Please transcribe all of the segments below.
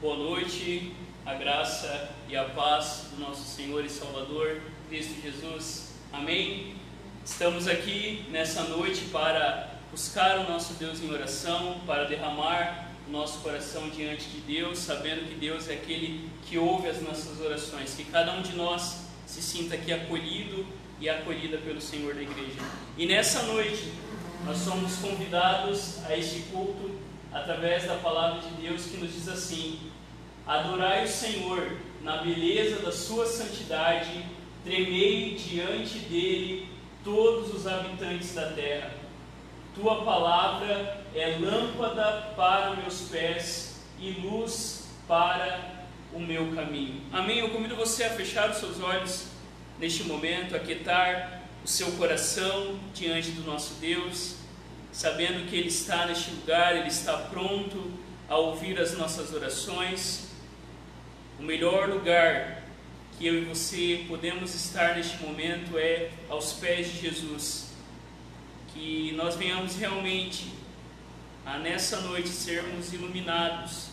Boa noite, a graça e a paz do nosso Senhor e Salvador, Cristo Jesus. Amém? Estamos aqui nessa noite para buscar o nosso Deus em oração, para derramar o nosso coração diante de Deus, sabendo que Deus é aquele que ouve as nossas orações, que cada um de nós se sinta aqui acolhido e acolhida pelo Senhor da igreja. E nessa noite, nós somos convidados a este culto através da palavra de Deus que nos diz assim: Adorai o Senhor na beleza da sua santidade, tremei diante dele todos os habitantes da terra. Tua palavra é lâmpada para meus pés e luz para o meu caminho. Amém. Eu convido você a fechar os seus olhos neste momento, a quietar o seu coração diante do nosso Deus, sabendo que Ele está neste lugar, Ele está pronto a ouvir as nossas orações. O melhor lugar que eu e você podemos estar neste momento é aos pés de Jesus. Que nós venhamos realmente a nessa noite sermos iluminados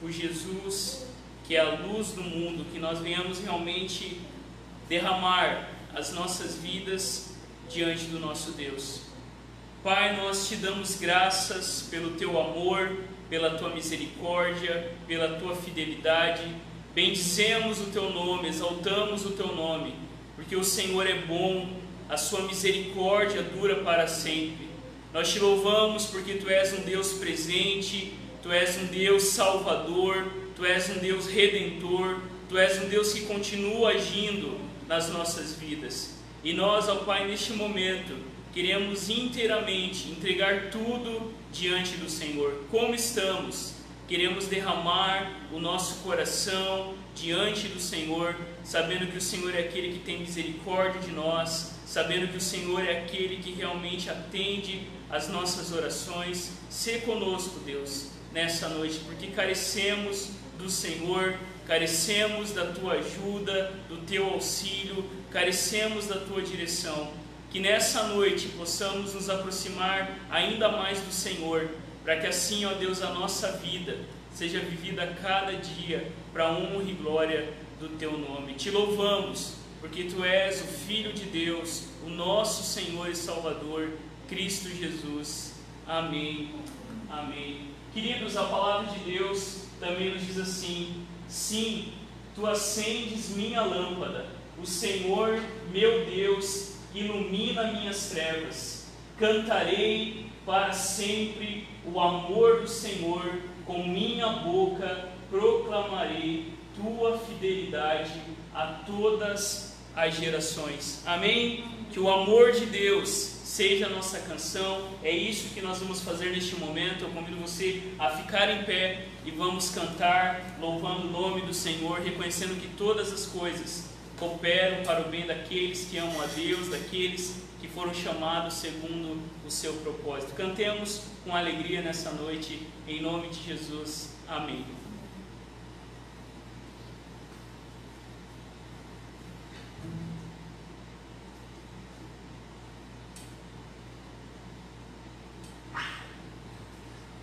por Jesus, que é a luz do mundo, que nós venhamos realmente derramar as nossas vidas diante do nosso Deus. Pai, nós te damos graças pelo teu amor, pela tua misericórdia, pela tua fidelidade Bendizemos o teu nome, exaltamos o teu nome, porque o Senhor é bom, a sua misericórdia dura para sempre. Nós te louvamos porque tu és um Deus presente, tu és um Deus salvador, tu és um Deus redentor, tu és um Deus que continua agindo nas nossas vidas. E nós, ó Pai, neste momento, queremos inteiramente entregar tudo diante do Senhor. Como estamos? queremos derramar o nosso coração diante do Senhor, sabendo que o Senhor é aquele que tem misericórdia de nós, sabendo que o Senhor é aquele que realmente atende as nossas orações. Se conosco, Deus, nessa noite, porque carecemos do Senhor, carecemos da tua ajuda, do teu auxílio, carecemos da tua direção. Que nessa noite possamos nos aproximar ainda mais do Senhor para que assim, ó Deus, a nossa vida seja vivida cada dia para honra e glória do Teu nome. Te louvamos, porque Tu és o Filho de Deus, o nosso Senhor e Salvador, Cristo Jesus. Amém. Amém. Queridos, a palavra de Deus também nos diz assim: Sim, Tu acendes minha lâmpada, o Senhor, meu Deus, ilumina minhas trevas. Cantarei para sempre o amor do Senhor, com minha boca proclamarei tua fidelidade a todas as gerações. Amém? Que o amor de Deus seja a nossa canção. É isso que nós vamos fazer neste momento. Eu convido você a ficar em pé e vamos cantar, louvando o nome do Senhor, reconhecendo que todas as coisas cooperam para o bem daqueles que amam a Deus, daqueles que foram chamados segundo o seu propósito. Cantemos com alegria nessa noite, em nome de Jesus. Amém.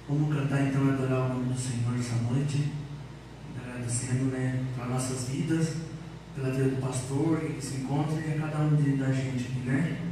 Vamos cantar então e adorar o nome do Senhor essa noite, agradecendo né, para nossas vidas, pela vida do pastor que se encontra e a cada um da gente aqui, né?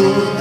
toda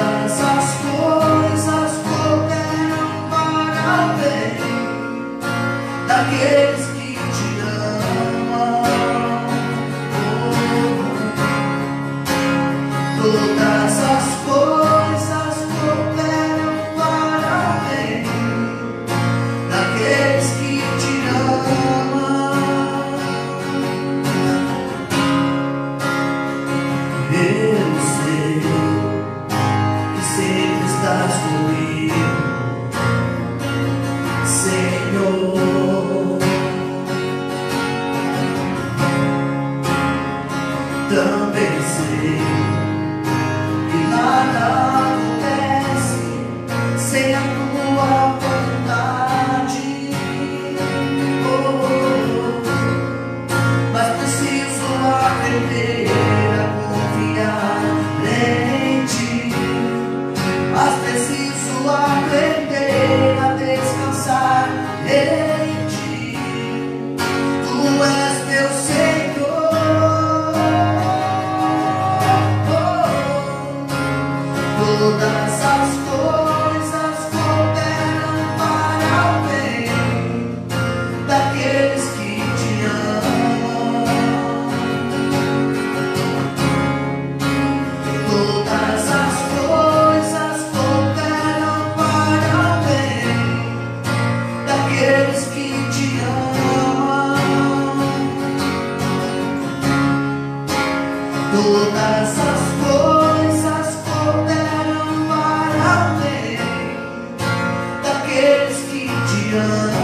Yeah.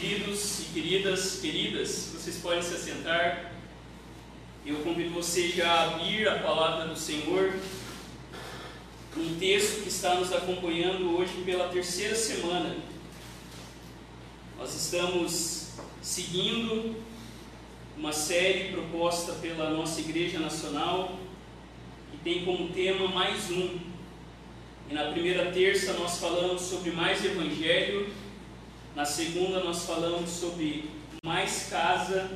Queridos e queridas, queridas, vocês podem se assentar. Eu convido você já a abrir a palavra do Senhor, um texto que está nos acompanhando hoje pela terceira semana. Nós estamos seguindo uma série proposta pela nossa Igreja Nacional, que tem como tema mais um. E na primeira terça nós falamos sobre mais Evangelho na segunda nós falamos sobre mais casa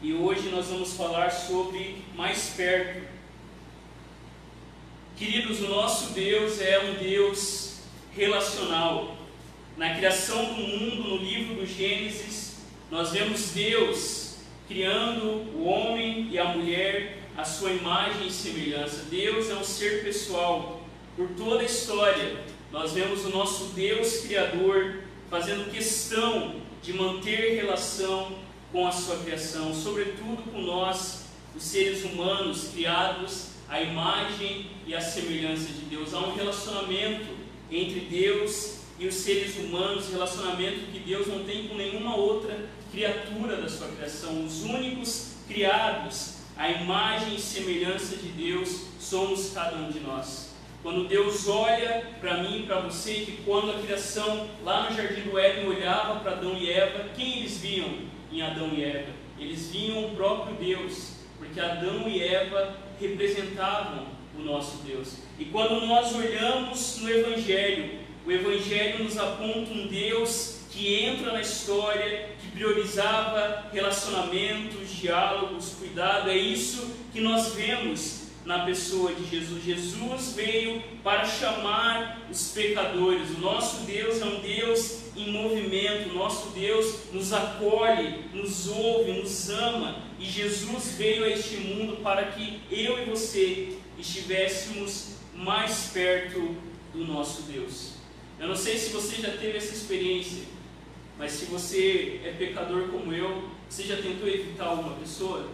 e hoje nós vamos falar sobre mais perto. Queridos, o nosso Deus é um Deus relacional. Na criação do mundo, no livro do Gênesis, nós vemos Deus criando o homem e a mulher à sua imagem e semelhança. Deus é um ser pessoal. Por toda a história, nós vemos o nosso Deus Criador fazendo questão de manter relação com a sua criação, sobretudo com nós, os seres humanos criados à imagem e à semelhança de Deus. Há um relacionamento entre Deus e os seres humanos, relacionamento que Deus não tem com nenhuma outra criatura da sua criação. Os únicos criados à imagem e semelhança de Deus somos cada um de nós. Quando Deus olha para mim para você, que quando a criação lá no jardim do Éden olhava para Adão e Eva, quem eles viam em Adão e Eva? Eles viam o próprio Deus, porque Adão e Eva representavam o nosso Deus. E quando nós olhamos no Evangelho, o Evangelho nos aponta um Deus que entra na história, que priorizava relacionamentos, diálogos, cuidado. É isso que nós vemos na pessoa de Jesus. Jesus veio para chamar os pecadores. O nosso Deus é um Deus em movimento. O nosso Deus nos acolhe, nos ouve, nos ama. E Jesus veio a este mundo para que eu e você estivéssemos mais perto do nosso Deus. Eu não sei se você já teve essa experiência, mas se você é pecador como eu, você já tentou evitar alguma pessoa?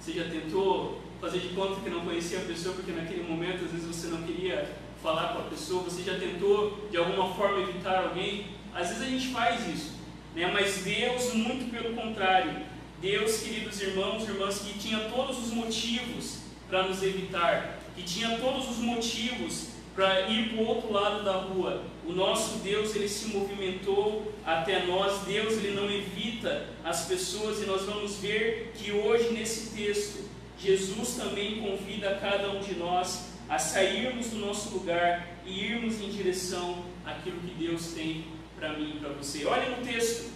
Você já tentou fazer de conta que não conhecia a pessoa, porque naquele momento às vezes você não queria falar com a pessoa, você já tentou de alguma forma evitar alguém. Às vezes a gente faz isso, né? mas Deus, muito pelo contrário, Deus, queridos irmãos e irmãs, que tinha todos os motivos para nos evitar, que tinha todos os motivos para ir para o outro lado da rua. O nosso Deus, ele se movimentou até nós. Deus, ele não evita as pessoas e nós vamos ver que hoje nesse texto Jesus também convida cada um de nós a sairmos do nosso lugar e irmos em direção àquilo que Deus tem para mim e para você. Olha no texto,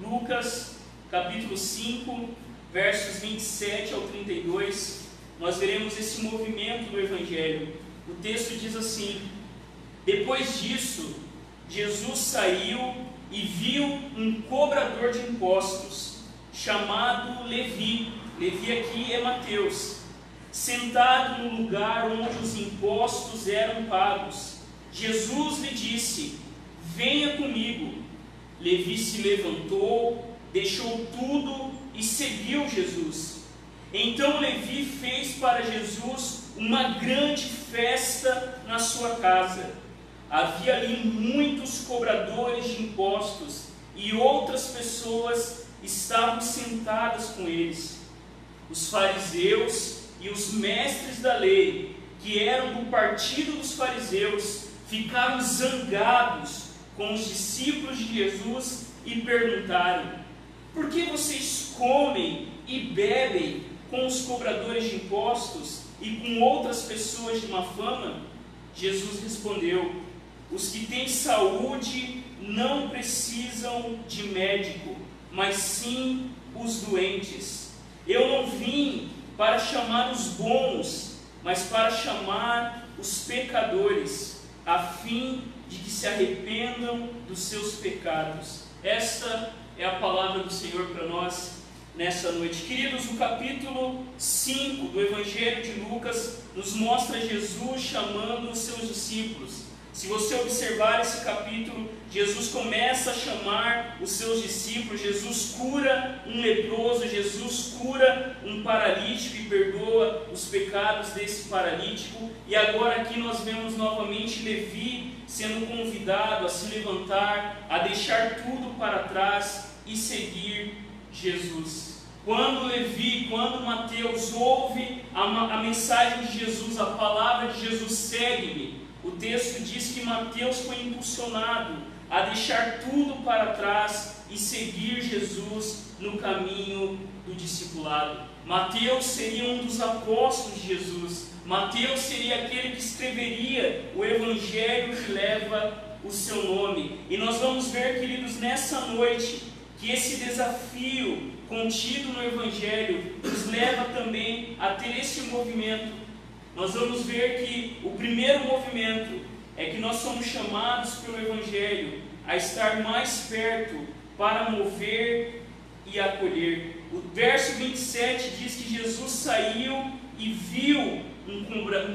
Lucas capítulo 5, versos 27 ao 32, nós veremos esse movimento do Evangelho. O texto diz assim: Depois disso, Jesus saiu e viu um cobrador de impostos, chamado Levi Levi aqui é Mateus, sentado no lugar onde os impostos eram pagos. Jesus lhe disse: Venha comigo. Levi se levantou, deixou tudo e seguiu Jesus. Então Levi fez para Jesus uma grande festa na sua casa. Havia ali muitos cobradores de impostos e outras pessoas estavam sentadas com eles os fariseus e os mestres da lei, que eram do partido dos fariseus, ficaram zangados com os discípulos de Jesus e perguntaram: Por que vocês comem e bebem com os cobradores de impostos e com outras pessoas de má fama? Jesus respondeu: Os que têm saúde não precisam de médico, mas sim os doentes. Eu não vim para chamar os bons, mas para chamar os pecadores, a fim de que se arrependam dos seus pecados. Esta é a palavra do Senhor para nós nessa noite. Queridos, o capítulo 5 do Evangelho de Lucas nos mostra Jesus chamando os seus discípulos. Se você observar esse capítulo, Jesus começa a chamar os seus discípulos, Jesus cura um leproso, Jesus cura um paralítico e perdoa os pecados desse paralítico. E agora aqui nós vemos novamente Levi sendo convidado a se levantar, a deixar tudo para trás e seguir Jesus. Quando Levi, quando Mateus ouve a, a mensagem de Jesus, a palavra de Jesus, segue-me o texto diz que Mateus foi impulsionado a deixar tudo para trás e seguir Jesus no caminho do discipulado. Mateus seria um dos apóstolos de Jesus. Mateus seria aquele que escreveria o evangelho que leva o seu nome. E nós vamos ver, queridos, nessa noite, que esse desafio contido no evangelho nos leva também a ter esse movimento nós vamos ver que o primeiro movimento é que nós somos chamados pelo Evangelho a estar mais perto para mover e acolher. O verso 27 diz que Jesus saiu e viu um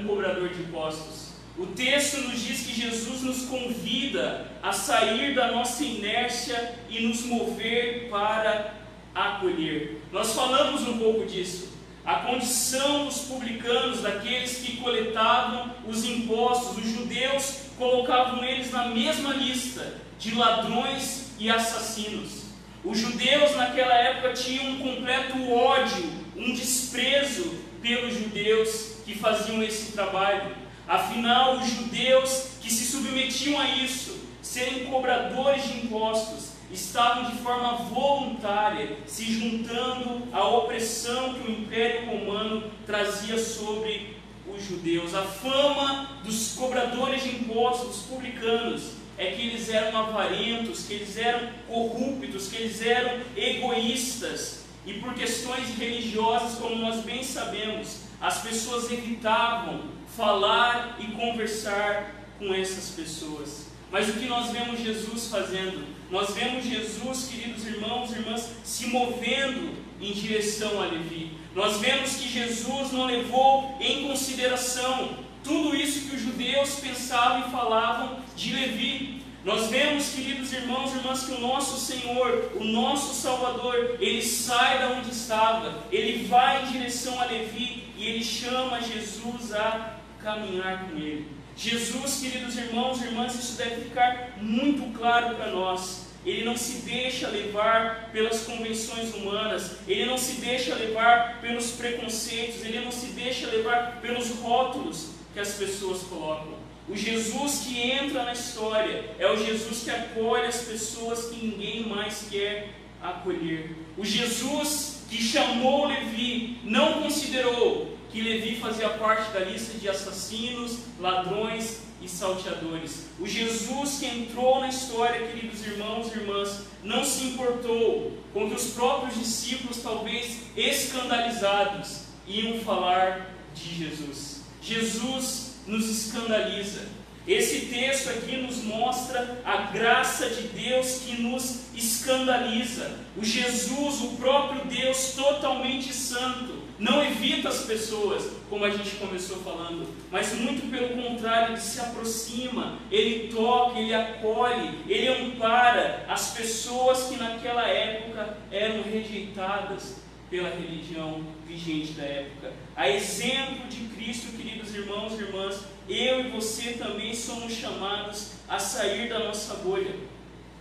cobrador de impostos. O texto nos diz que Jesus nos convida a sair da nossa inércia e nos mover para acolher. Nós falamos um pouco disso a condição dos publicanos, daqueles que coletavam os impostos, os judeus colocavam eles na mesma lista de ladrões e assassinos. Os judeus naquela época tinham um completo ódio, um desprezo pelos judeus que faziam esse trabalho. Afinal, os judeus que se submetiam a isso, serem cobradores de impostos, estavam de forma voluntária se juntando à opressão que o Império Romano trazia sobre os judeus. A fama dos cobradores de impostos, publicanos, é que eles eram avarentos, que eles eram corruptos, que eles eram egoístas. E por questões religiosas, como nós bem sabemos, as pessoas evitavam falar e conversar com essas pessoas. Mas o que nós vemos Jesus fazendo? Nós vemos Jesus, queridos irmãos e irmãs, se movendo em direção a Levi. Nós vemos que Jesus não levou em consideração tudo isso que os judeus pensavam e falavam de Levi. Nós vemos, queridos irmãos e irmãs, que o nosso Senhor, o nosso Salvador, ele sai da onde estava, ele vai em direção a Levi e ele chama Jesus a caminhar com ele. Jesus, queridos irmãos e irmãs, isso deve ficar muito claro para nós. Ele não se deixa levar pelas convenções humanas, ele não se deixa levar pelos preconceitos, ele não se deixa levar pelos rótulos que as pessoas colocam. O Jesus que entra na história é o Jesus que acolhe as pessoas que ninguém mais quer acolher. O Jesus que chamou Levi não considerou que Levi fazia parte da lista de assassinos, ladrões e salteadores. O Jesus que entrou na história, queridos irmãos e irmãs, não se importou com que os próprios discípulos, talvez escandalizados, iam falar de Jesus. Jesus nos escandaliza. Esse texto aqui nos mostra a graça de Deus que nos escandaliza. O Jesus, o próprio Deus totalmente santo, não evita as pessoas, como a gente começou falando, mas muito pelo contrário, ele se aproxima, ele toca, ele acolhe, ele ampara as pessoas que naquela época eram rejeitadas pela religião vigente da época. A exemplo de Cristo, queridos irmãos e irmãs, eu e você também somos chamados a sair da nossa bolha.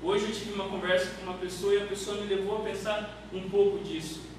Hoje eu tive uma conversa com uma pessoa e a pessoa me levou a pensar um pouco disso.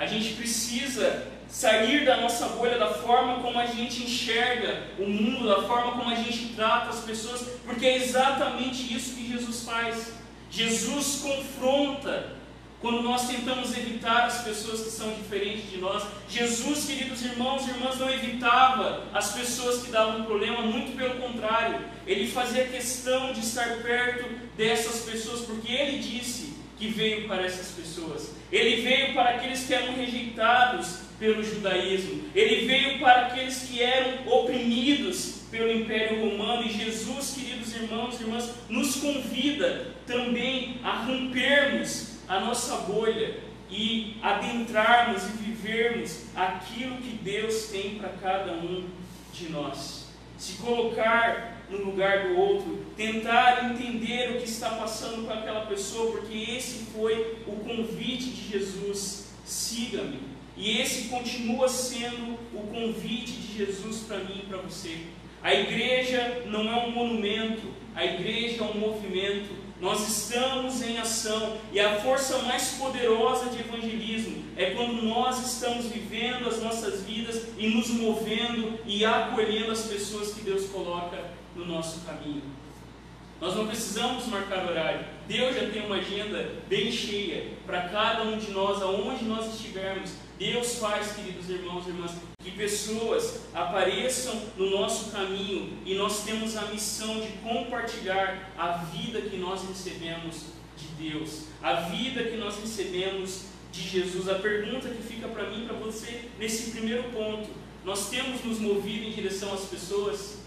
A gente precisa sair da nossa bolha, da forma como a gente enxerga o mundo, da forma como a gente trata as pessoas, porque é exatamente isso que Jesus faz. Jesus confronta quando nós tentamos evitar as pessoas que são diferentes de nós. Jesus, queridos irmãos e irmãs, não evitava as pessoas que davam problema, muito pelo contrário, ele fazia questão de estar perto dessas pessoas, porque ele disse que veio para essas pessoas. Ele veio para aqueles que eram rejeitados pelo judaísmo. Ele veio para aqueles que eram oprimidos pelo Império Romano. E Jesus, queridos irmãos e irmãs, nos convida também a rompermos a nossa bolha e adentrarmos e vivermos aquilo que Deus tem para cada um de nós. Se colocar no lugar do outro, tentar entender o que está passando com aquela pessoa, porque esse foi o convite de Jesus: siga-me. E esse continua sendo o convite de Jesus para mim e para você. A igreja não é um monumento, a igreja é um movimento. Nós estamos em ação e a força mais poderosa de evangelismo é quando nós estamos vivendo as nossas vidas e nos movendo e acolhendo as pessoas que Deus coloca no nosso caminho. Nós não precisamos marcar horário. Deus já tem uma agenda bem cheia para cada um de nós, aonde nós estivermos. Deus faz, queridos irmãos e irmãs, que pessoas apareçam no nosso caminho e nós temos a missão de compartilhar a vida que nós recebemos de Deus, a vida que nós recebemos de Jesus. A pergunta que fica para mim para você nesse primeiro ponto: nós temos nos movido em direção às pessoas?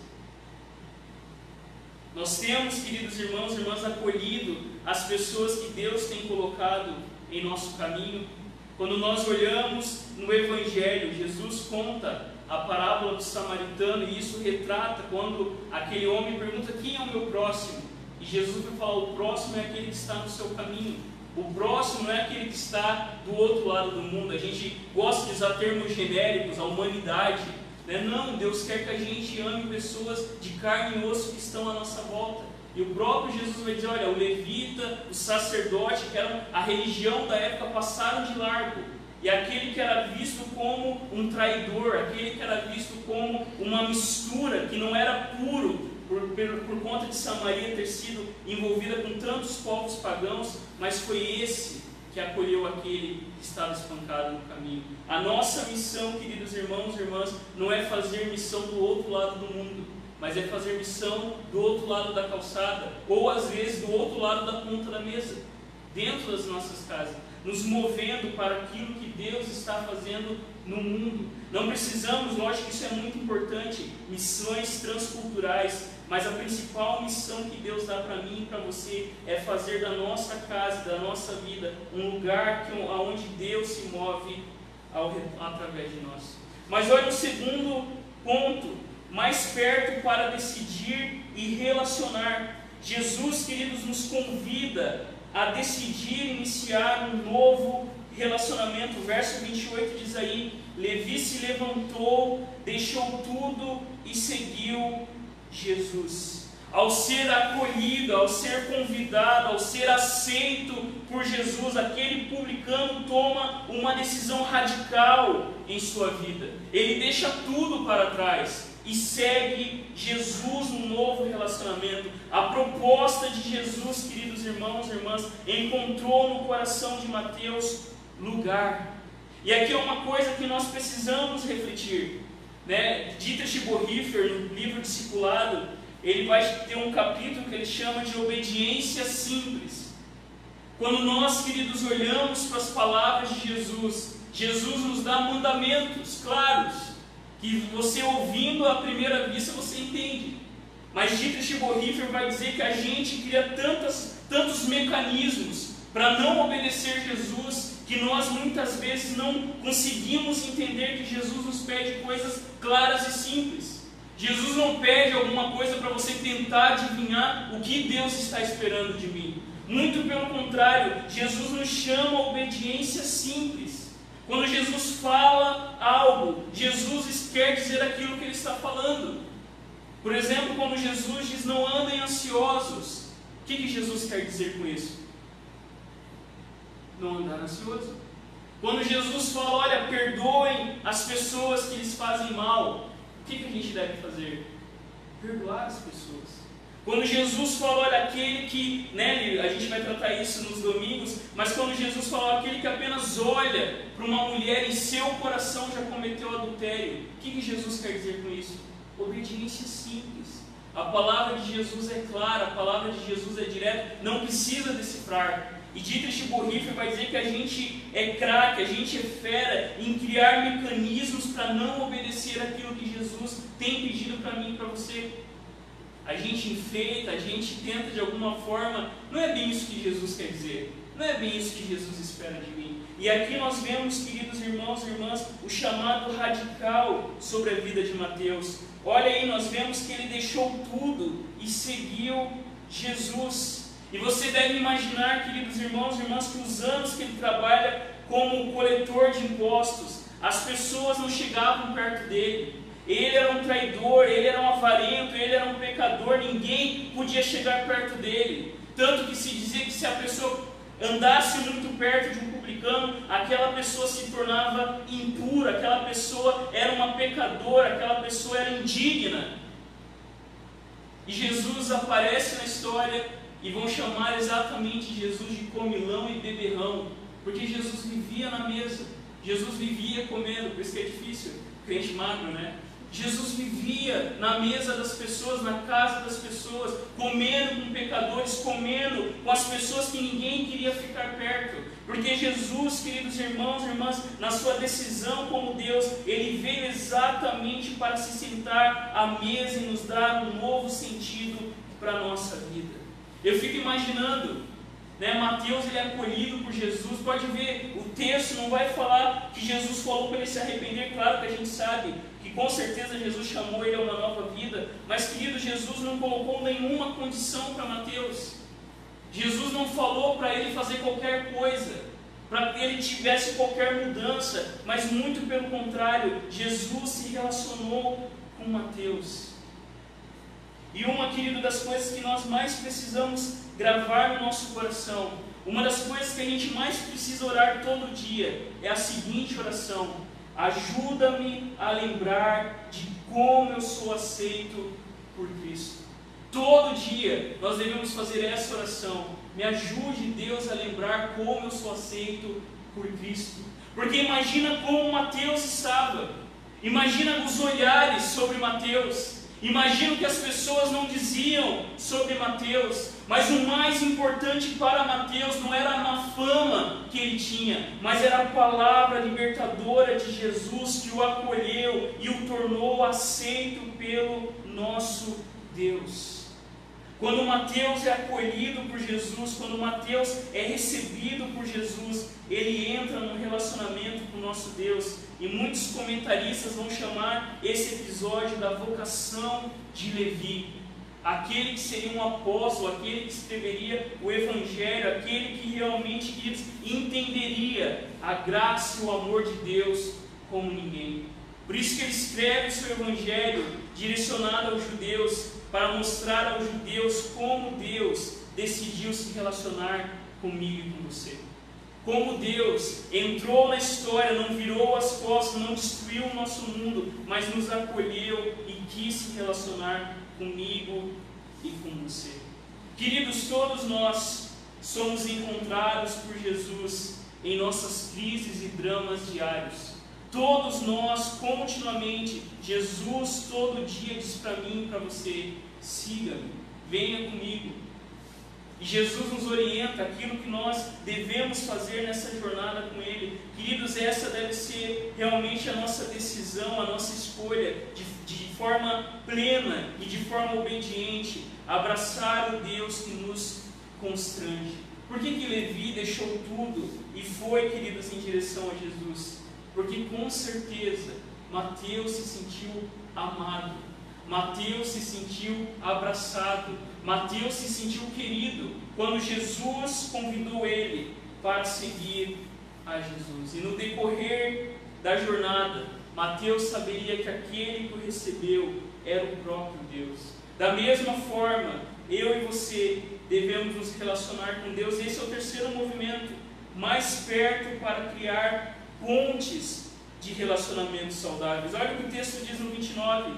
Nós temos, queridos irmãos e irmãs, acolhido as pessoas que Deus tem colocado em nosso caminho. Quando nós olhamos no Evangelho, Jesus conta a parábola do samaritano e isso retrata quando aquele homem pergunta quem é o meu próximo. E Jesus vai falar: o próximo é aquele que está no seu caminho. O próximo não é aquele que está do outro lado do mundo. A gente gosta de usar termos genéricos, a humanidade. Né? Não, Deus quer que a gente ame pessoas de carne e osso que estão à nossa volta. E o próprio Jesus vai dizer: olha, o levita, o sacerdote, que eram a religião da época, passaram de largo. e aquele que era visto como um traidor, aquele que era visto como uma mistura, que não era puro, por, por, por, conta de Samaria ter sido envolvida com tantos povos pagãos, mas foi esse que acolheu aquele que estava espancado no caminho. A nossa missão, queridos irmãos e irmãs, não é fazer missão do outro lado do mundo, mas é fazer missão do outro lado da calçada, ou às vezes do outro lado da ponta da mesa, dentro das nossas casas, nos movendo para aquilo que Deus está fazendo no mundo. Não precisamos, lógico que isso é muito importante, missões transculturais, mas a principal missão que Deus dá para mim e para você é fazer da nossa casa, da nossa vida, um lugar que, onde Deus se move ao, através de nós. Mas olha o segundo ponto, mais perto para decidir e relacionar. Jesus, queridos, nos convida a decidir iniciar um novo relacionamento. O verso 28 diz aí: Levi se levantou, deixou tudo e seguiu Jesus. Ao ser acolhido, ao ser convidado, ao ser aceito por Jesus, aquele publicano toma uma decisão radical em sua vida. Ele deixa tudo para trás e segue Jesus no novo relacionamento. A proposta de Jesus, queridos irmãos e irmãs, encontrou no coração de Mateus lugar. E aqui é uma coisa que nós precisamos refletir. Né? Dietrich Bonhoeffer, no livro Discipulado, ele vai ter um capítulo que ele chama de obediência simples. Quando nós, queridos, olhamos para as palavras de Jesus, Jesus nos dá mandamentos claros, que você ouvindo à primeira vista você entende. Mas Dietrich Bonhoeffer vai dizer que a gente cria tantas, tantos mecanismos para não obedecer Jesus que nós muitas vezes não conseguimos entender que Jesus nos pede coisas claras e simples. Jesus não pede alguma coisa para você tentar adivinhar o que Deus está esperando de mim. Muito pelo contrário, Jesus nos chama a obediência simples. Quando Jesus fala algo, Jesus quer dizer aquilo que ele está falando. Por exemplo, quando Jesus diz não andem ansiosos, o que, que Jesus quer dizer com isso? Não andar ansioso. Quando Jesus fala, olha, perdoem as pessoas que lhes fazem mal, o que, que a gente deve fazer? Perdoar as pessoas. Quando Jesus falou, olha, aquele que, né, a gente vai tratar isso nos domingos, mas quando Jesus falou, aquele que apenas olha para uma mulher em seu coração já cometeu adultério, o que, que Jesus quer dizer com isso? Obediência simples. A palavra de Jesus é clara, a palavra de Jesus é direta, não precisa decifrar. E Dietrich Bonhoeffer vai dizer que a gente é craque, a gente é fera em criar mecanismos para não obedecer aquilo que Jesus tem pedido para mim e para você. A gente enfeita, a gente tenta de alguma forma. Não é bem isso que Jesus quer dizer. Não é bem isso que Jesus espera de mim. E aqui nós vemos, queridos irmãos e irmãs, o chamado radical sobre a vida de Mateus. Olha aí, nós vemos que ele deixou tudo e seguiu Jesus. E você deve imaginar, queridos irmãos e irmãs, que os anos que ele trabalha como coletor de impostos, as pessoas não chegavam perto dele. Ele era um traidor, ele era um avarento, ele era um pecador, ninguém podia chegar perto dele. Tanto que se dizia que se a pessoa andasse muito perto de um publicano, aquela pessoa se tornava impura, aquela pessoa era uma pecadora, aquela pessoa era indigna. E Jesus aparece na história e vão chamar exatamente Jesus de comilão e beberrão, porque Jesus vivia na mesa, Jesus vivia comendo, por isso que é difícil, crente magro, né? Jesus vivia na mesa das pessoas, na casa das pessoas, comendo com pecadores, comendo com as pessoas que ninguém queria ficar perto. Porque Jesus, queridos irmãos e irmãs, na sua decisão como Deus, ele veio exatamente para se sentar à mesa e nos dar um novo sentido para a nossa vida. Eu fico imaginando, né, Mateus ele é acolhido por Jesus, pode ver, o texto não vai falar que Jesus falou para ele se arrepender, claro que a gente sabe que com certeza Jesus chamou ele a uma nova vida, mas querido, Jesus não colocou nenhuma condição para Mateus. Jesus não falou para ele fazer qualquer coisa, para que ele tivesse qualquer mudança, mas muito pelo contrário, Jesus se relacionou com Mateus. E uma, querido, das coisas que nós mais precisamos gravar no nosso coração. Uma das coisas que a gente mais precisa orar todo dia é a seguinte oração: Ajuda-me a lembrar de como eu sou aceito por Cristo. Todo dia nós devemos fazer essa oração. Me ajude, Deus, a lembrar como eu sou aceito por Cristo. Porque imagina como Mateus estava. Imagina os olhares sobre Mateus. Imagina o que as pessoas não diziam sobre Mateus. Mas o mais importante para Mateus não era a fama que ele tinha, mas era a palavra libertadora de Jesus que o acolheu e o tornou aceito pelo nosso Deus. Quando Mateus é acolhido por Jesus, quando Mateus é recebido por Jesus, ele entra num relacionamento com o nosso Deus. E muitos comentaristas vão chamar esse episódio da vocação de Levi. Aquele que seria um apóstolo, aquele que escreveria o Evangelho, aquele que realmente queridos, entenderia a graça e o amor de Deus como ninguém. Por isso que ele escreve o seu Evangelho direcionado aos judeus, para mostrar aos judeus como Deus decidiu se relacionar comigo e com você. Como Deus entrou na história, não virou as costas, não destruiu o nosso mundo, mas nos acolheu e quis se relacionar comigo e com você. Queridos, todos nós somos encontrados por Jesus em nossas crises e dramas diários. Todos nós, continuamente, Jesus todo dia diz para mim e para você: siga-me, venha comigo. E Jesus nos orienta aquilo que nós devemos fazer nessa jornada com Ele. Queridos, essa deve ser realmente a nossa decisão, a nossa escolha, de, de forma plena e de forma obediente, abraçar o Deus que nos constrange. Por que, que Levi deixou tudo e foi, queridos, em direção a Jesus? Porque com certeza Mateus se sentiu amado, Mateus se sentiu abraçado, Mateus se sentiu querido quando Jesus convidou ele para seguir a Jesus. E no decorrer da jornada, Mateus saberia que aquele que o recebeu era o próprio Deus. Da mesma forma, eu e você devemos nos relacionar com Deus. Esse é o terceiro movimento, mais perto para criar pontes de relacionamentos saudáveis. Olha o que o texto diz no 29.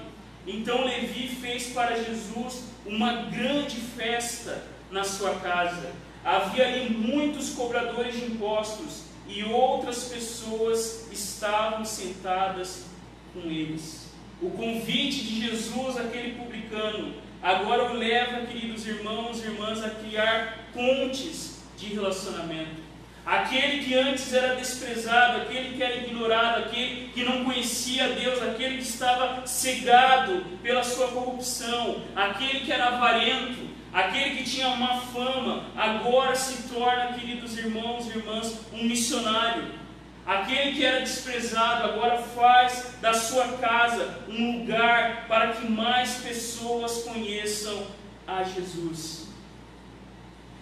Então Levi fez para Jesus uma grande festa na sua casa. Havia ali muitos cobradores de impostos e outras pessoas estavam sentadas com eles. O convite de Jesus àquele publicano agora o leva, queridos irmãos e irmãs, a criar pontes de relacionamento. Aquele que antes era desprezado, aquele que era ignorado, aquele que não conhecia Deus, aquele que estava cegado pela sua corrupção, aquele que era avarento, aquele que tinha uma fama, agora se torna, queridos irmãos e irmãs, um missionário. Aquele que era desprezado agora faz da sua casa um lugar para que mais pessoas conheçam a Jesus.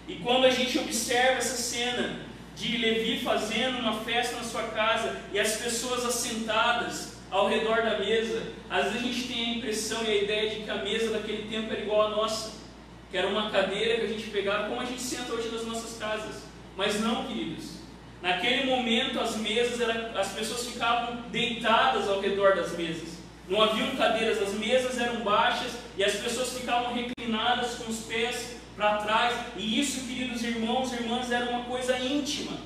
E quando a gente observa essa cena, de Levi fazendo uma festa na sua casa e as pessoas assentadas ao redor da mesa. Às vezes a gente tem a impressão e a ideia de que a mesa daquele tempo era igual à nossa, que era uma cadeira que a gente pegava como a gente senta hoje nas nossas casas. Mas não, queridos. Naquele momento as mesas, era, as pessoas ficavam deitadas ao redor das mesas. Não haviam cadeiras, as mesas eram baixas e as pessoas ficavam reclinadas com os pés para trás. E isso, queridos irmãos e irmãs, era uma coisa íntima.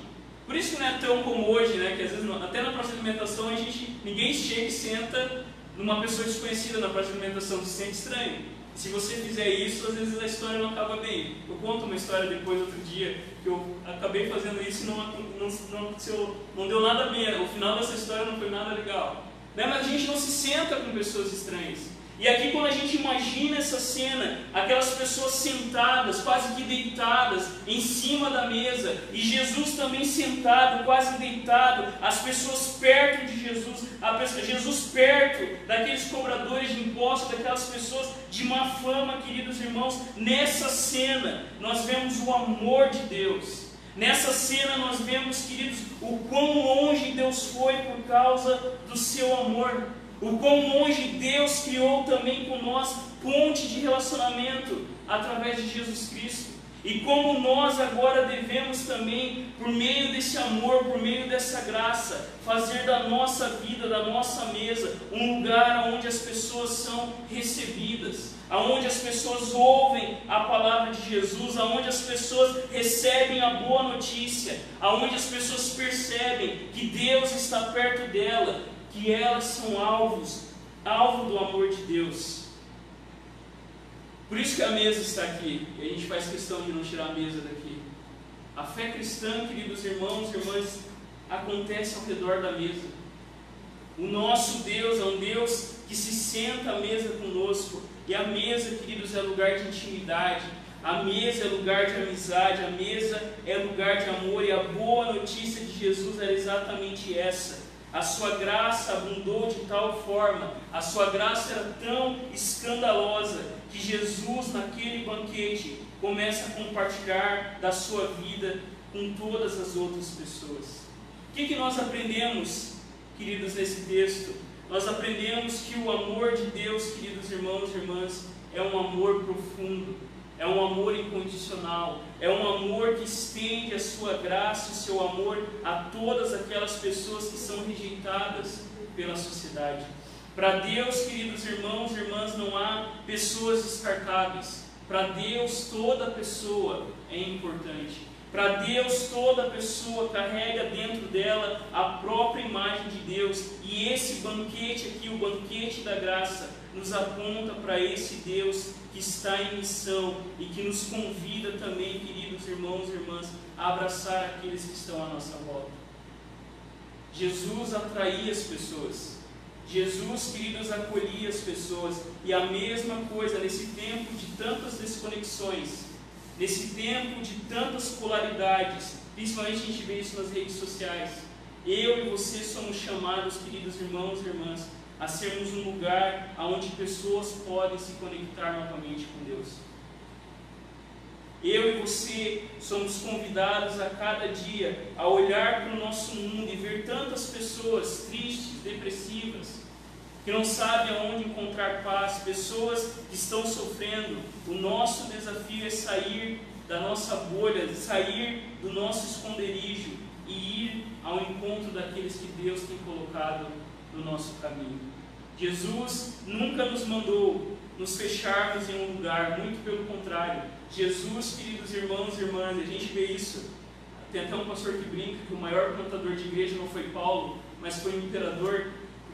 Por isso que não é tão como hoje, né? Que às vezes até na praça de alimentação a gente ninguém chega e senta numa pessoa desconhecida na praça de alimentação, se sente estranho. Se você fizer isso, às vezes a história não acaba bem. Eu conto uma história depois outro dia que eu acabei fazendo isso e não, não, não, não deu nada bem. O final dessa história não foi nada legal. Né? Mas a gente não se senta com pessoas estranhas. E aqui, quando a gente imagina essa cena, aquelas pessoas sentadas, quase que deitadas, em cima da mesa, e Jesus também sentado, quase deitado, as pessoas perto de Jesus, pessoa, Jesus perto daqueles cobradores de impostos, daquelas pessoas de má fama, queridos irmãos, nessa cena nós vemos o amor de Deus. Nessa cena nós vemos, queridos, o quão longe Deus foi por causa do seu amor o quão longe Deus criou também com nós ponte de relacionamento através de Jesus Cristo. E como nós agora devemos também, por meio desse amor, por meio dessa graça, fazer da nossa vida, da nossa mesa, um lugar onde as pessoas são recebidas, aonde as pessoas ouvem a palavra de Jesus, aonde as pessoas recebem a boa notícia, aonde as pessoas percebem que Deus está perto dela, que elas são alvos, alvo do amor de Deus. Por isso que a mesa está aqui, e a gente faz questão de não tirar a mesa daqui. A fé cristã, queridos irmãos e irmãs, acontece ao redor da mesa. O nosso Deus é um Deus que se senta à mesa conosco, e a mesa, queridos, é lugar de intimidade, a mesa é lugar de amizade, a mesa é lugar de amor, e a boa notícia de Jesus era exatamente essa. A sua graça abundou de tal forma, a sua graça era tão escandalosa que Jesus, naquele banquete, começa a compartilhar da sua vida com todas as outras pessoas. O que, que nós aprendemos, queridos, nesse texto? Nós aprendemos que o amor de Deus, queridos irmãos e irmãs, é um amor profundo, é um amor incondicional, é um amor que estende a sua graça o seu amor a todas aquelas pessoas que são rejeitadas pela sociedade. Para Deus, queridos irmãos e irmãs, não há pessoas descartáveis. Para Deus, toda pessoa é importante. Para Deus, toda pessoa carrega dentro dela a própria imagem de Deus. E esse banquete aqui, o banquete da graça, nos aponta para esse Deus que está em missão e que nos convida também, queridos irmãos e irmãs, a abraçar aqueles que estão à nossa volta. Jesus atraía as pessoas. Jesus, queridos, acolhia as pessoas, e a mesma coisa nesse tempo de tantas desconexões, nesse tempo de tantas polaridades, principalmente a gente vê isso nas redes sociais. Eu e você somos chamados, queridos irmãos e irmãs, a sermos um lugar onde pessoas podem se conectar novamente com Deus. Eu e você somos convidados a cada dia a olhar para o nosso mundo e ver tantas pessoas tristes, depressivas, que não sabem aonde encontrar paz, pessoas que estão sofrendo. O nosso desafio é sair da nossa bolha, sair do nosso esconderijo e ir ao encontro daqueles que Deus tem colocado no nosso caminho. Jesus nunca nos mandou nos fecharmos em um lugar, muito pelo contrário. Jesus, queridos irmãos e irmãs, a gente vê isso. Tem até um pastor que brinca que o maior plantador de igreja não foi Paulo, mas foi o imperador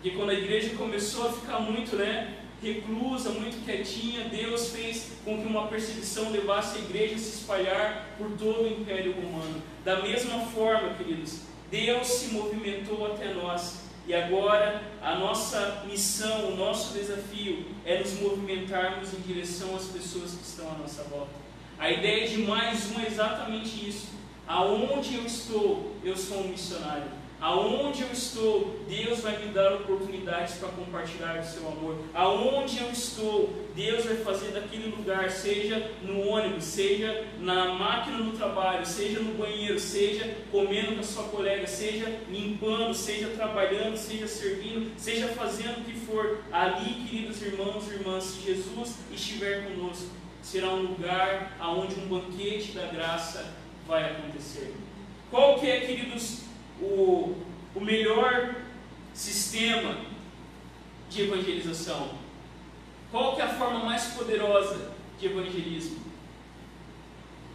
porque quando a igreja começou a ficar muito né, reclusa, muito quietinha, Deus fez com que uma perseguição levasse a igreja a se espalhar por todo o Império Romano. Da mesma forma, queridos, Deus se movimentou até nós. E agora a nossa missão, o nosso desafio é nos movimentarmos em direção às pessoas que estão à nossa volta. A ideia de mais um é exatamente isso. Aonde eu estou, eu sou um missionário. Aonde eu estou, Deus vai me dar oportunidades para compartilhar o seu amor. Aonde eu estou, Deus vai fazer daquele lugar, seja no ônibus, seja na máquina no trabalho, seja no banheiro, seja comendo com a sua colega, seja limpando, seja trabalhando, seja servindo, seja fazendo o que for. Ali, queridos irmãos e irmãs, se Jesus estiver conosco, será um lugar aonde um banquete da graça vai acontecer. Qual que é, queridos, o, o melhor sistema de evangelização? Qual que é a forma mais poderosa de evangelismo?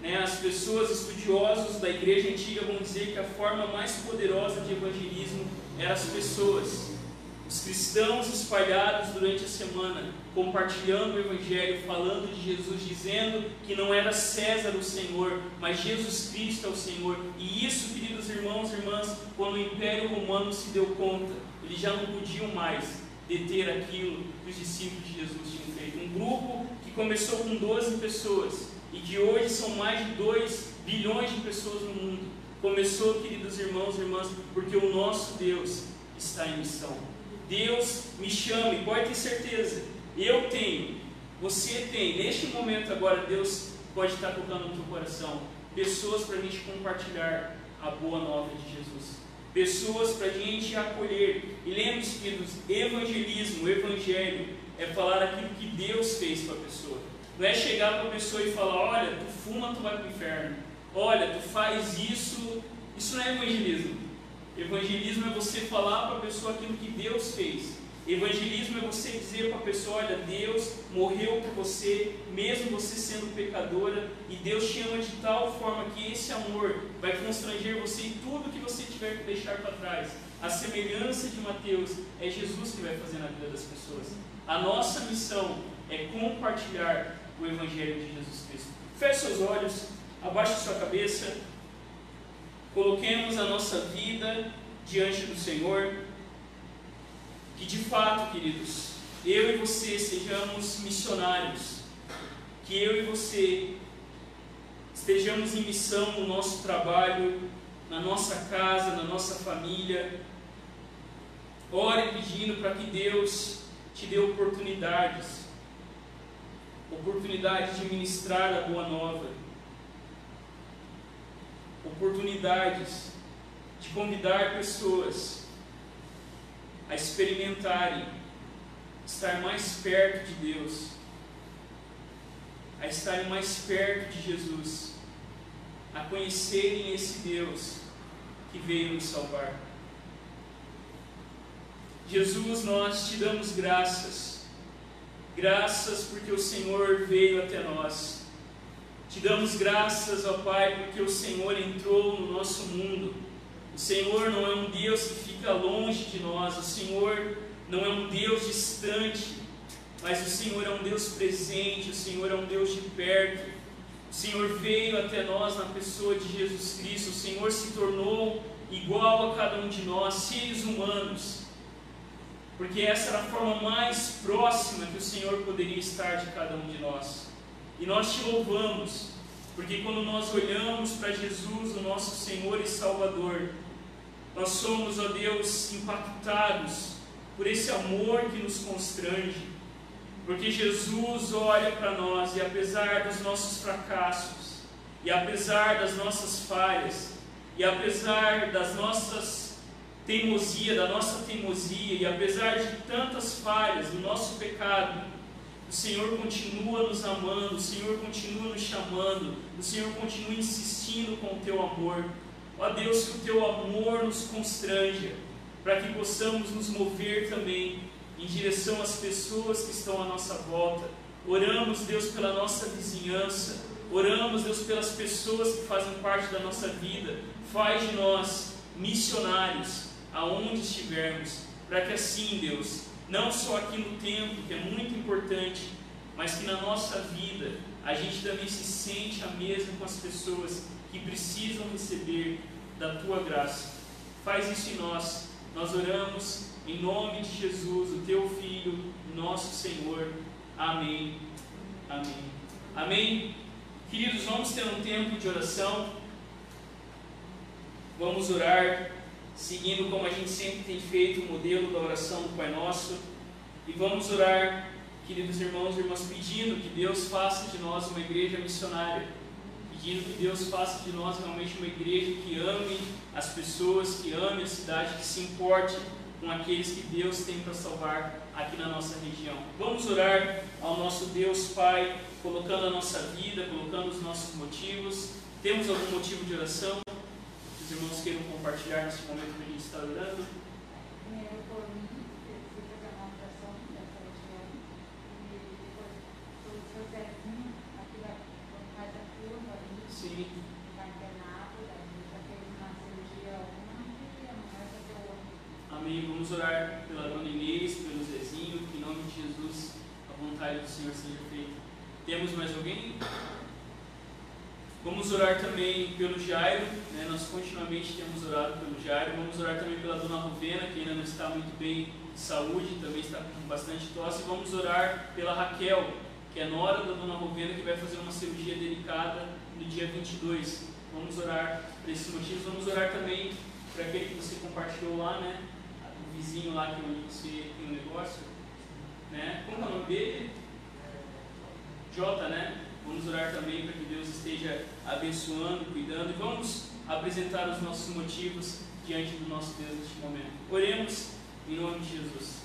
Né, as pessoas estudiosos da igreja antiga vão dizer que a forma mais poderosa de evangelismo é as pessoas. Os cristãos espalhados durante a semana, compartilhando o Evangelho, falando de Jesus, dizendo que não era César o Senhor, mas Jesus Cristo é o Senhor. E isso, queridos irmãos e irmãs, quando o Império Romano se deu conta, eles já não podiam mais deter aquilo que os discípulos de Jesus tinham feito. Um grupo que começou com 12 pessoas e que hoje são mais de 2 bilhões de pessoas no mundo. Começou, queridos irmãos e irmãs, porque o nosso Deus está em missão. Deus me chama e pode ter certeza, eu tenho, você tem, neste momento agora, Deus pode estar tocando no teu coração pessoas para a gente compartilhar a boa nova de Jesus, pessoas para a gente acolher. E lembre-se, queridos, evangelismo, evangelho, é falar aquilo que Deus fez para a pessoa. Não é chegar para a pessoa e falar, olha, tu fuma, tu vai para o inferno. Olha, tu faz isso. Isso não é evangelismo. Evangelismo é você falar para a pessoa aquilo que Deus fez. Evangelismo é você dizer para a pessoa: olha, Deus morreu por você, mesmo você sendo pecadora, e Deus te ama de tal forma que esse amor vai constranger você em tudo que você tiver que deixar para trás. A semelhança de Mateus é Jesus que vai fazer na vida das pessoas. A nossa missão é compartilhar o Evangelho de Jesus Cristo. Feche seus olhos, abaixe sua cabeça, coloquemos a nossa vida diante do Senhor. Que de fato, queridos, eu e você sejamos missionários, que eu e você estejamos em missão no nosso trabalho, na nossa casa, na nossa família. Ore pedindo para que Deus te dê oportunidades oportunidade de ministrar a boa nova, oportunidades de convidar pessoas a experimentarem estar mais perto de Deus, a estarem mais perto de Jesus, a conhecerem esse Deus que veio nos salvar. Jesus, nós te damos graças, graças porque o Senhor veio até nós. Te damos graças, ó Pai, porque o Senhor entrou no nosso mundo. O Senhor não é um Deus que fica longe de nós, o Senhor não é um Deus distante, mas o Senhor é um Deus presente, o Senhor é um Deus de perto. O Senhor veio até nós na pessoa de Jesus Cristo, o Senhor se tornou igual a cada um de nós, seres humanos, porque essa era a forma mais próxima que o Senhor poderia estar de cada um de nós. E nós te louvamos, porque quando nós olhamos para Jesus, o nosso Senhor e Salvador, nós somos, ó Deus, impactados por esse amor que nos constrange, porque Jesus olha para nós e apesar dos nossos fracassos, e apesar das nossas falhas, e apesar das nossas teimosia, da nossa teimosia, e apesar de tantas falhas, do nosso pecado, o Senhor continua nos amando, o Senhor continua nos chamando, o Senhor continua insistindo com o teu amor. Ó Deus, que o teu amor nos constranja, para que possamos nos mover também em direção às pessoas que estão à nossa volta. Oramos, Deus, pela nossa vizinhança, oramos, Deus, pelas pessoas que fazem parte da nossa vida. Faz de nós missionários aonde estivermos, para que assim, Deus, não só aqui no templo, que é muito importante, mas que na nossa vida a gente também se sente à mesa com as pessoas que precisam receber da tua graça. Faz isso em nós. Nós oramos em nome de Jesus, o teu Filho, nosso Senhor. Amém. Amém. Amém. Queridos, vamos ter um tempo de oração. Vamos orar seguindo como a gente sempre tem feito o modelo da oração do Pai Nosso. E vamos orar, queridos irmãos e irmãs, pedindo que Deus faça de nós uma igreja missionária, pedindo que Deus faça de nós realmente uma igreja que ame as pessoas, que ame a cidade, que se importe com aqueles que Deus tem para salvar aqui na nossa região. Vamos orar ao nosso Deus Pai, colocando a nossa vida, colocando os nossos motivos. Temos algum motivo de oração? Os irmãos queiram compartilhar nesse momento que a gente está orando? Sim. Amém. Vamos orar pela dona Inês, pelo Zezinho, que em nome de Jesus a vontade do Senhor seja feita. Temos mais alguém? Vamos orar também pelo Jairo, né? nós continuamente temos orado pelo Jairo. Vamos orar também pela dona Ruvena, que ainda não está muito bem de saúde, também está com bastante tosse. Vamos orar pela Raquel, que é nora da dona Ruvena, que vai fazer uma cirurgia delicada no dia 22. Vamos orar por esses motivos. Vamos orar também para aquele que você compartilhou lá, né? O vizinho lá que onde você tem um negócio. Né? Como é o nome dele? Jota, né? Vamos orar também para que Deus esteja abençoando, cuidando e vamos apresentar os nossos motivos diante do nosso Deus neste momento. Oremos em nome de Jesus.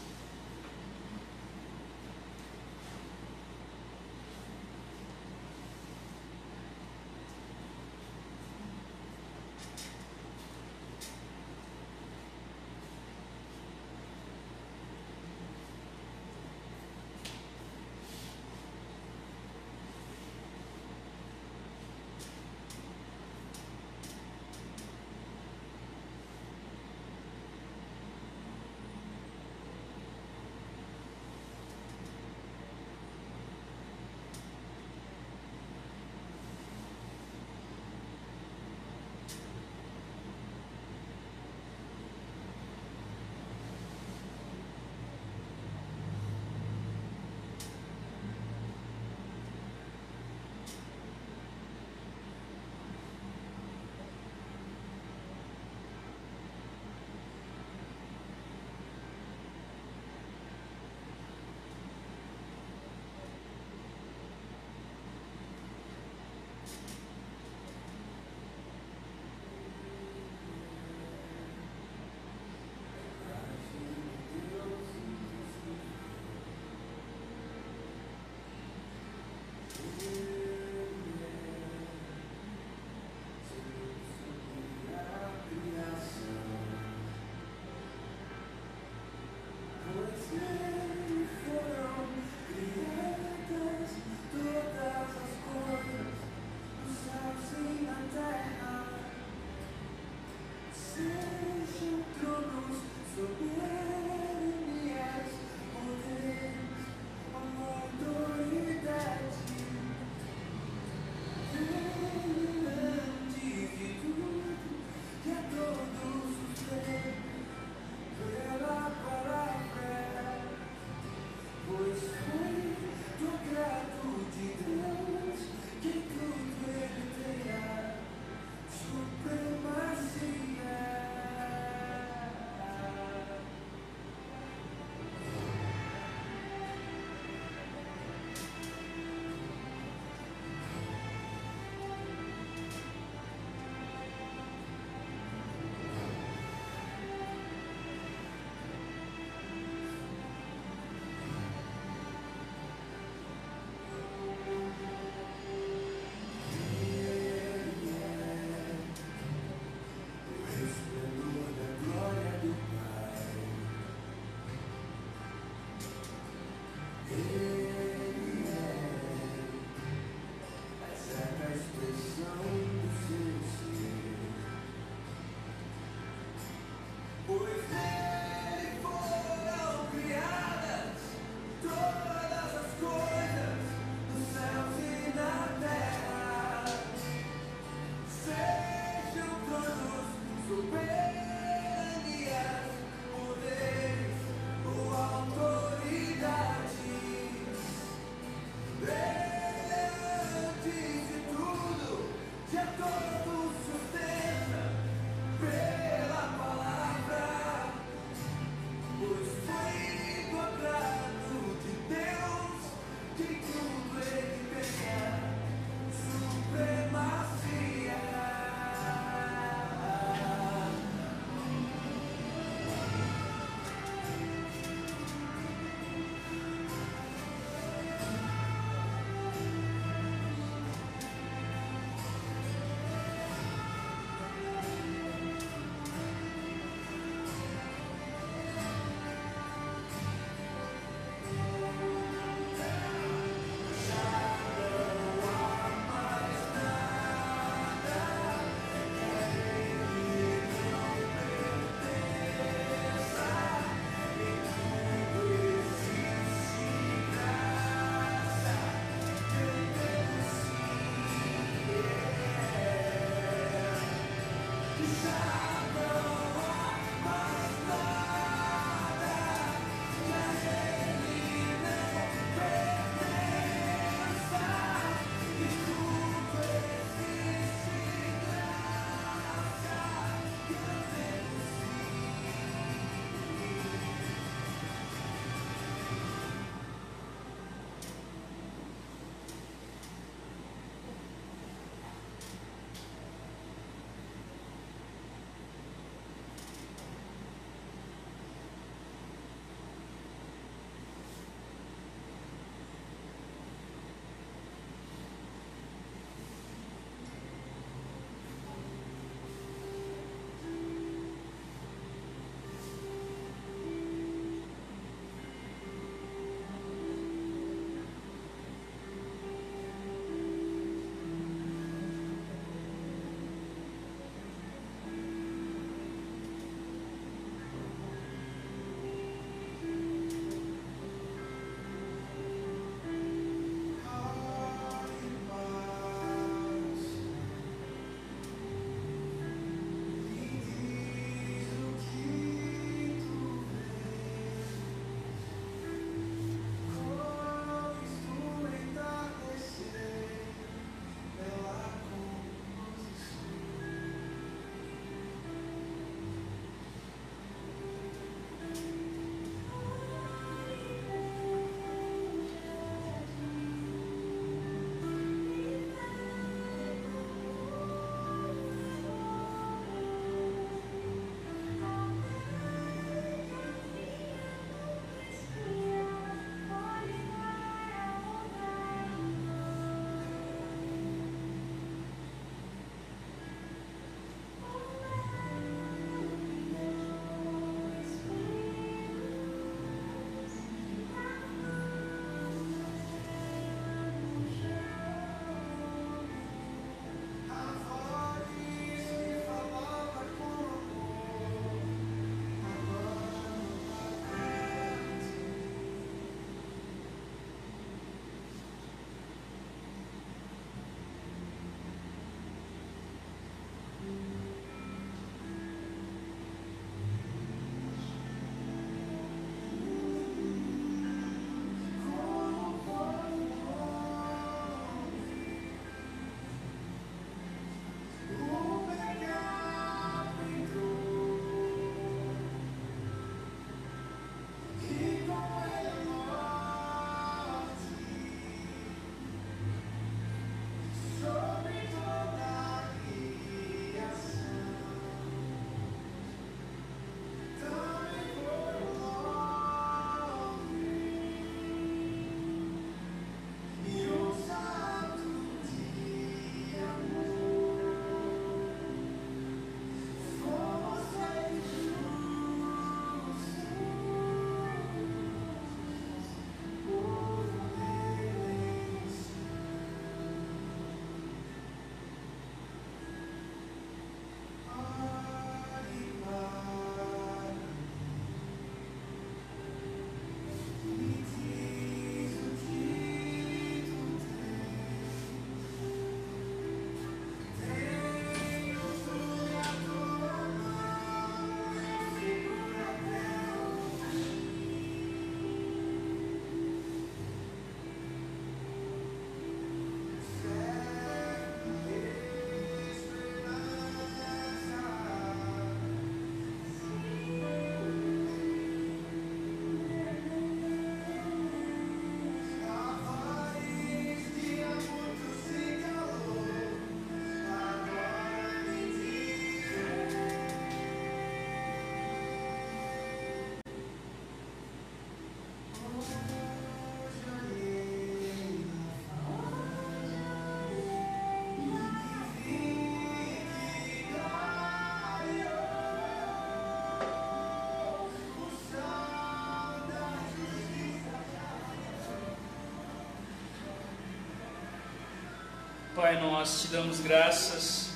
Pai, nós te damos graças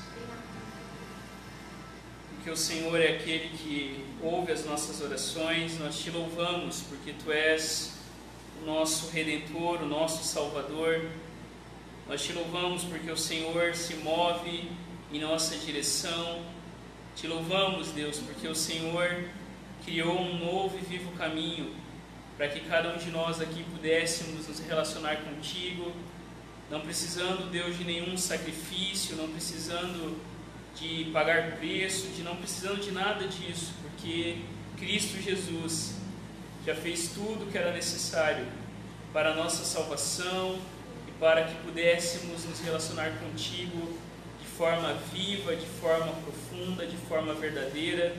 porque o Senhor é aquele que ouve as nossas orações. Nós te louvamos porque tu és o nosso redentor, o nosso salvador. Nós te louvamos porque o Senhor se move em nossa direção. Te louvamos, Deus, porque o Senhor criou um novo e vivo caminho para que cada um de nós aqui pudéssemos nos relacionar contigo, não precisando, Deus, de nenhum sacrifício, não precisando de pagar preço, de não precisando de nada disso, porque Cristo Jesus já fez tudo o que era necessário para a nossa salvação e para que pudéssemos nos relacionar contigo de forma viva, de forma profunda, de forma verdadeira.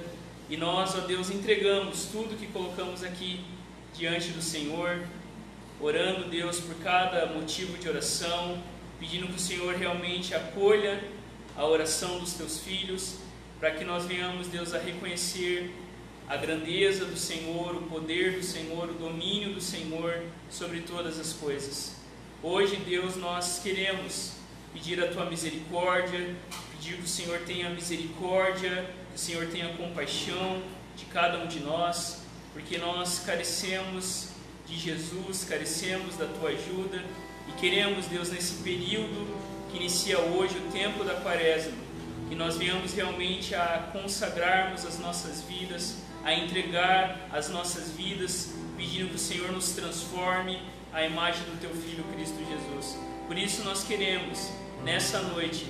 E nós, ó Deus, entregamos tudo que colocamos aqui diante do Senhor, orando, Deus, por cada motivo de oração, pedindo que o Senhor realmente acolha a oração dos teus filhos, para que nós venhamos, Deus, a reconhecer a grandeza do Senhor, o poder do Senhor, o domínio do Senhor sobre todas as coisas. Hoje, Deus, nós queremos pedir a tua misericórdia, pedir que o Senhor tenha misericórdia, que o Senhor tenha compaixão de cada um de nós, porque nós carecemos de Jesus, carecemos da tua ajuda e queremos, Deus, nesse período que inicia hoje o tempo da quaresma, que nós venhamos realmente a consagrarmos as nossas vidas, a entregar as nossas vidas, pedindo que o Senhor nos transforme à imagem do teu Filho Cristo Jesus. Por isso nós queremos, nessa noite,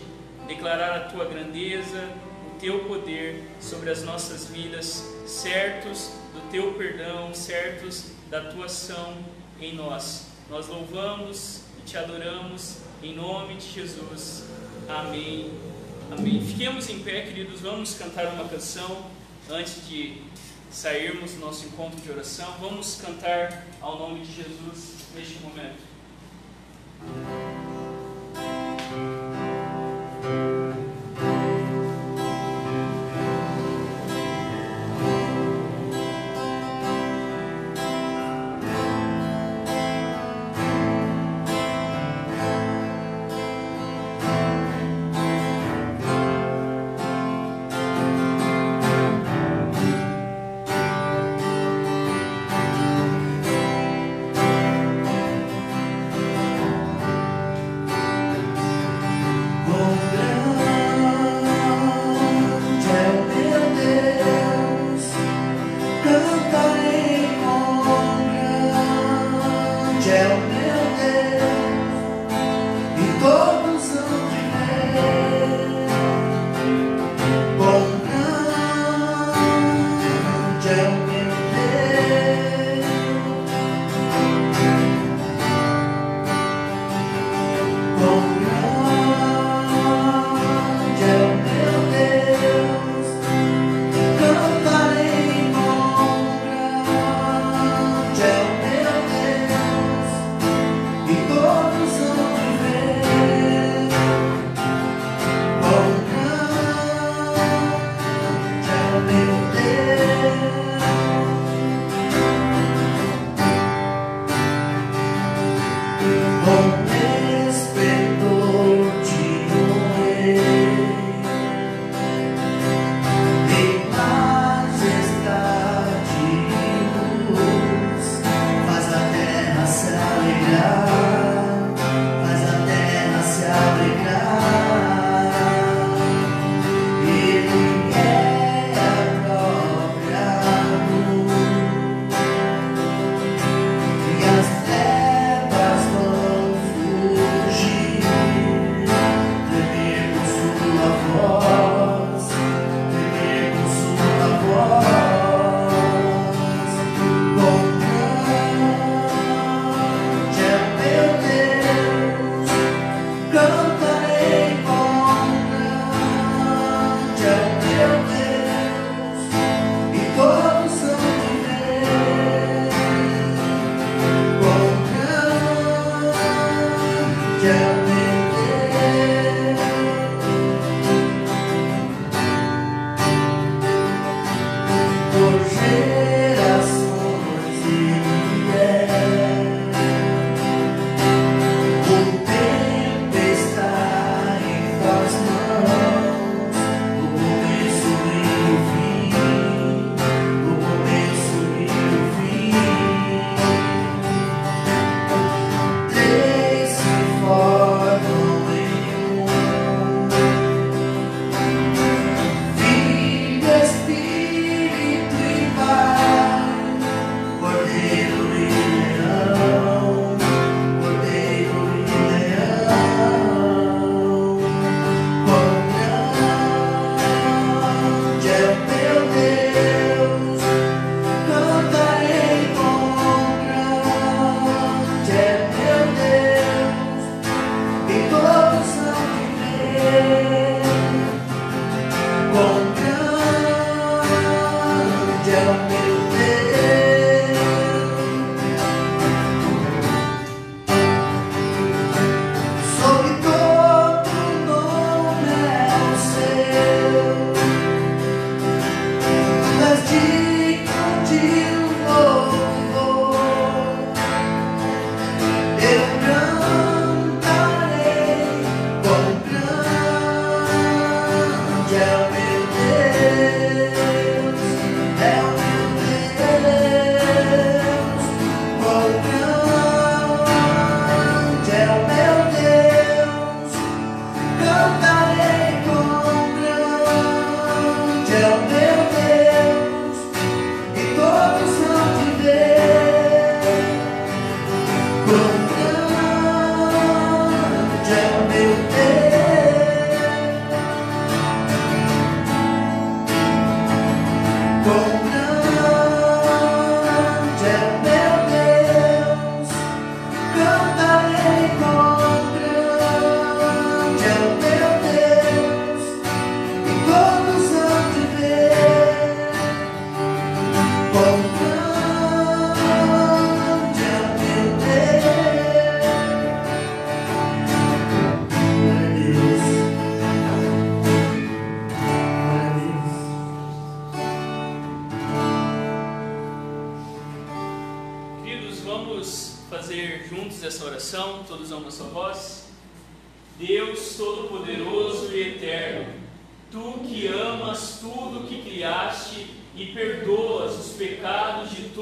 declarar a tua grandeza, o teu poder sobre as nossas vidas, certos do teu perdão, certos da tua ação em nós. Nós louvamos e te adoramos em nome de Jesus. Amém. Amém. Fiquemos em pé, queridos. Vamos cantar uma canção antes de sairmos do nosso encontro de oração. Vamos cantar ao nome de Jesus neste momento.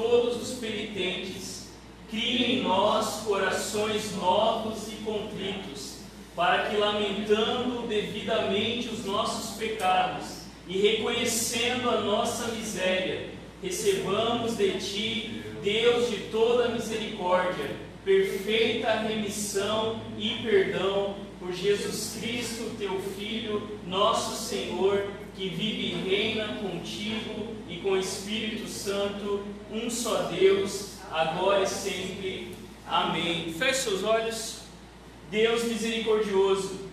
Todos os penitentes, cria em nós corações novos e contritos, para que, lamentando devidamente os nossos pecados e reconhecendo a nossa miséria, recebamos de Ti, Deus de toda misericórdia, perfeita remissão e perdão por Jesus Cristo, teu Filho, nosso Senhor, que vive e reina contigo e com o Espírito Santo, um só Deus, agora e sempre. Amém. Feche seus olhos. Deus misericordioso,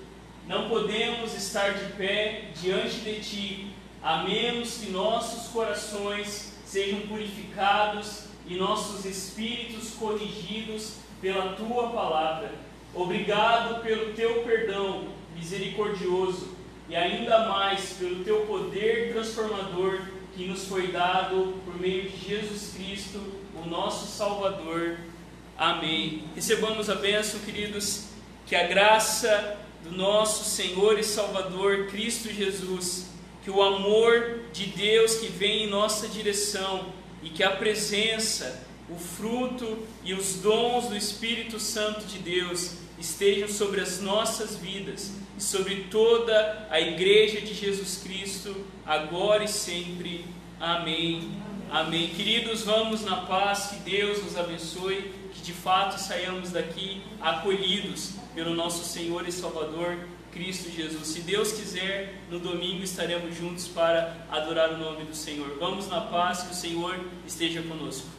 não podemos estar de pé diante de Ti, a menos que nossos corações sejam purificados e nossos espíritos corrigidos pela Tua palavra. Obrigado pelo Teu perdão misericordioso e ainda mais pelo Teu poder transformador que nos foi dado por meio de Jesus Cristo, o nosso Salvador. Amém. Recebamos a bênção, queridos, que a graça do nosso Senhor e Salvador Cristo Jesus, que o amor de Deus que vem em nossa direção e que a presença, o fruto e os dons do Espírito Santo de Deus estejam sobre as nossas vidas e sobre toda a Igreja de Jesus Cristo, agora e sempre. Amém. Amém. Queridos, vamos na paz, que Deus nos abençoe, que de fato saiamos daqui acolhidos pelo nosso Senhor e Salvador Cristo Jesus. Se Deus quiser, no domingo estaremos juntos para adorar o nome do Senhor. Vamos na paz, que o Senhor esteja conosco.